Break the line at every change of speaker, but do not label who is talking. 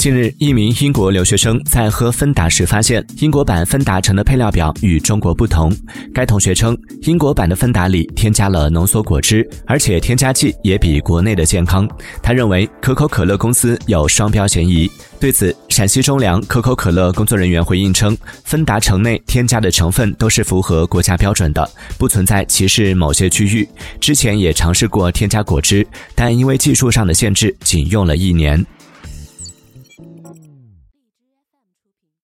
近日，一名英国留学生在喝芬达时发现，英国版芬达橙的配料表与中国不同。该同学称，英国版的芬达里添加了浓缩果汁，而且添加剂也比国内的健康。他认为可口可乐公司有双标嫌疑。对此，陕西中粮可口可乐工作人员回应称，芬达橙内添加的成分都是符合国家标准的，不存在歧视某些区域。之前也尝试过添加果汁，但因为技术上的限制，仅用了一年。Thank you.